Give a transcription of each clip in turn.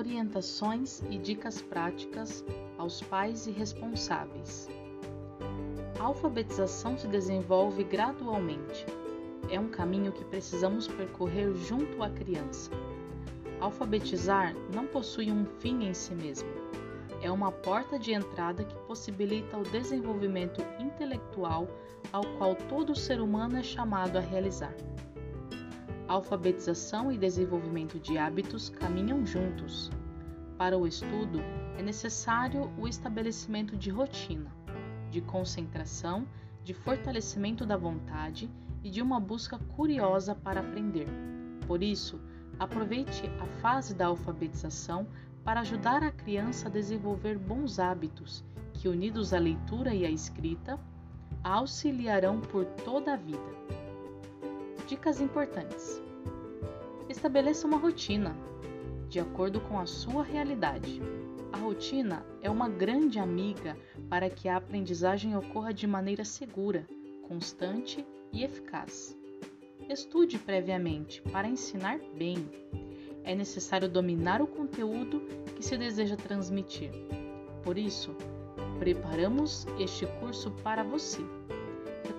orientações e dicas práticas aos pais e responsáveis. A alfabetização se desenvolve gradualmente. É um caminho que precisamos percorrer junto à criança. Alfabetizar não possui um fim em si mesmo. É uma porta de entrada que possibilita o desenvolvimento intelectual ao qual todo ser humano é chamado a realizar. Alfabetização e desenvolvimento de hábitos caminham juntos. Para o estudo, é necessário o estabelecimento de rotina, de concentração, de fortalecimento da vontade e de uma busca curiosa para aprender. Por isso, aproveite a fase da alfabetização para ajudar a criança a desenvolver bons hábitos que, unidos à leitura e à escrita, a auxiliarão por toda a vida. Dicas importantes: Estabeleça uma rotina, de acordo com a sua realidade. A rotina é uma grande amiga para que a aprendizagem ocorra de maneira segura, constante e eficaz. Estude previamente para ensinar bem. É necessário dominar o conteúdo que se deseja transmitir. Por isso, preparamos este curso para você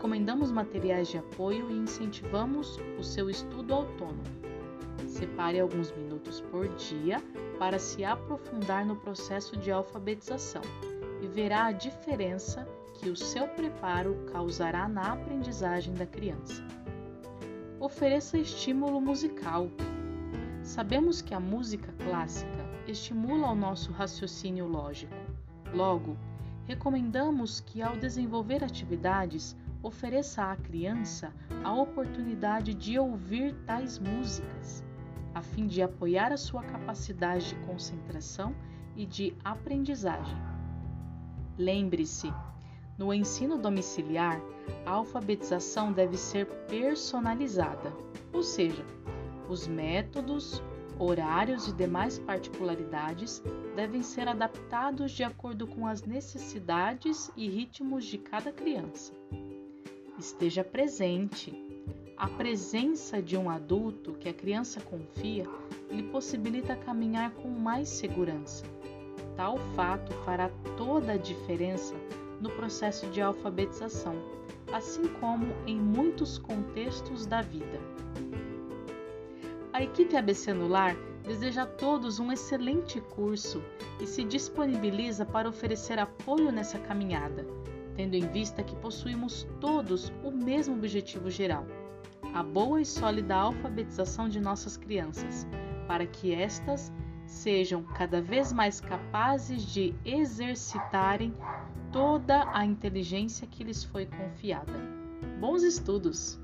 recomendamos materiais de apoio e incentivamos o seu estudo autônomo. Separe alguns minutos por dia para se aprofundar no processo de alfabetização e verá a diferença que o seu preparo causará na aprendizagem da criança. Ofereça estímulo musical. Sabemos que a música clássica estimula o nosso raciocínio lógico. Logo, recomendamos que, ao desenvolver atividades, ofereça à criança a oportunidade de ouvir tais músicas, a fim de apoiar a sua capacidade de concentração e de aprendizagem. Lembre-se, no ensino domiciliar, a alfabetização deve ser personalizada, ou seja, os métodos, horários e demais particularidades devem ser adaptados de acordo com as necessidades e ritmos de cada criança esteja presente. A presença de um adulto que a criança confia lhe possibilita caminhar com mais segurança. Tal fato fará toda a diferença no processo de alfabetização, assim como em muitos contextos da vida. A equipe ABC Anular deseja a todos um excelente curso e se disponibiliza para oferecer apoio nessa caminhada tendo em vista que possuímos todos o mesmo objetivo geral: a boa e sólida alfabetização de nossas crianças, para que estas sejam cada vez mais capazes de exercitarem toda a inteligência que lhes foi confiada. Bons estudos!